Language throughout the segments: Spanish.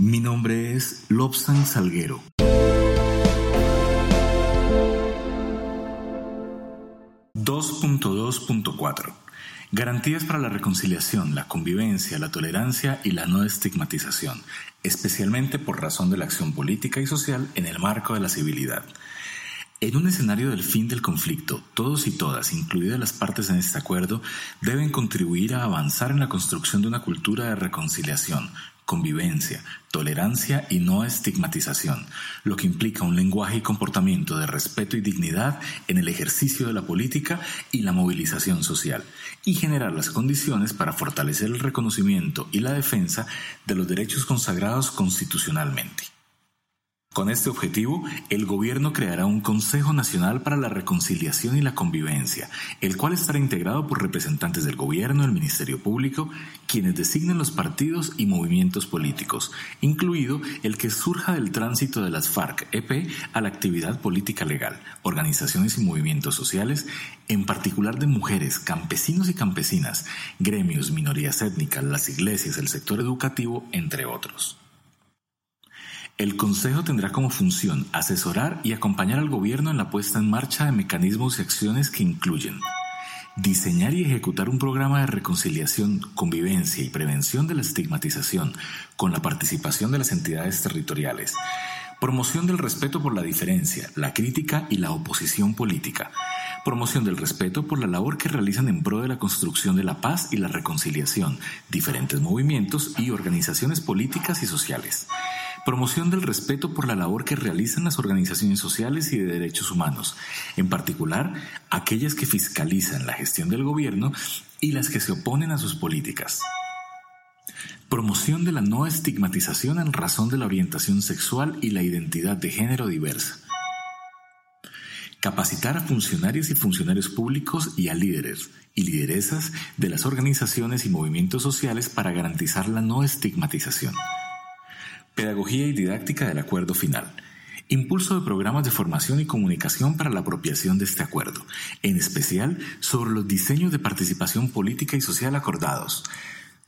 Mi nombre es Lobsan Salguero. ...2.2.4... Garantías para la reconciliación, la convivencia, la tolerancia y la no estigmatización, especialmente por razón de la acción política y social en el marco de la civilidad. En un escenario del fin del conflicto, todos y todas, incluidas las partes en este acuerdo, deben contribuir a avanzar en la construcción de una cultura de reconciliación, convivencia, tolerancia y no estigmatización, lo que implica un lenguaje y comportamiento de respeto y dignidad en el ejercicio de la política y la movilización social, y generar las condiciones para fortalecer el reconocimiento y la defensa de los derechos consagrados constitucionalmente. Con este objetivo, el gobierno creará un Consejo Nacional para la Reconciliación y la Convivencia, el cual estará integrado por representantes del gobierno, el Ministerio Público, quienes designen los partidos y movimientos políticos, incluido el que surja del tránsito de las FARC-EP a la actividad política legal, organizaciones y movimientos sociales, en particular de mujeres, campesinos y campesinas, gremios, minorías étnicas, las iglesias, el sector educativo, entre otros. El Consejo tendrá como función asesorar y acompañar al Gobierno en la puesta en marcha de mecanismos y acciones que incluyen diseñar y ejecutar un programa de reconciliación, convivencia y prevención de la estigmatización con la participación de las entidades territoriales, promoción del respeto por la diferencia, la crítica y la oposición política, promoción del respeto por la labor que realizan en pro de la construcción de la paz y la reconciliación, diferentes movimientos y organizaciones políticas y sociales Promoción del respeto por la labor que realizan las organizaciones sociales y de derechos humanos, en particular aquellas que fiscalizan la gestión del gobierno y las que se oponen a sus políticas. Promoción de la no estigmatización en razón de la orientación sexual y la identidad de género diversa. Capacitar a funcionarios y funcionarios públicos y a líderes y lideresas de las organizaciones y movimientos sociales para garantizar la no estigmatización. Pedagogía y didáctica del acuerdo final. Impulso de programas de formación y comunicación para la apropiación de este acuerdo, en especial sobre los diseños de participación política y social acordados.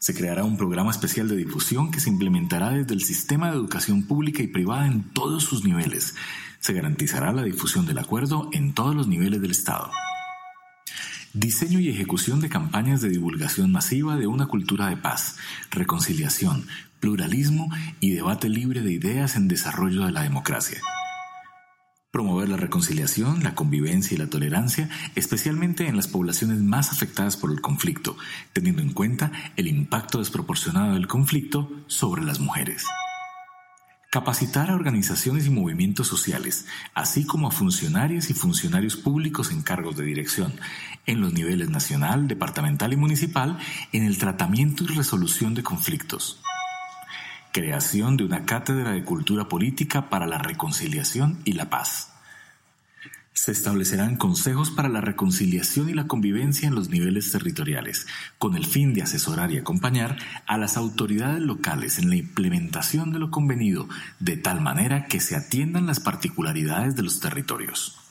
Se creará un programa especial de difusión que se implementará desde el sistema de educación pública y privada en todos sus niveles. Se garantizará la difusión del acuerdo en todos los niveles del Estado. Diseño y ejecución de campañas de divulgación masiva de una cultura de paz, reconciliación, pluralismo y debate libre de ideas en desarrollo de la democracia. Promover la reconciliación, la convivencia y la tolerancia, especialmente en las poblaciones más afectadas por el conflicto, teniendo en cuenta el impacto desproporcionado del conflicto sobre las mujeres. Capacitar a organizaciones y movimientos sociales, así como a funcionarios y funcionarios públicos en cargos de dirección, en los niveles nacional, departamental y municipal, en el tratamiento y resolución de conflictos creación de una cátedra de cultura política para la reconciliación y la paz. Se establecerán consejos para la reconciliación y la convivencia en los niveles territoriales, con el fin de asesorar y acompañar a las autoridades locales en la implementación de lo convenido, de tal manera que se atiendan las particularidades de los territorios.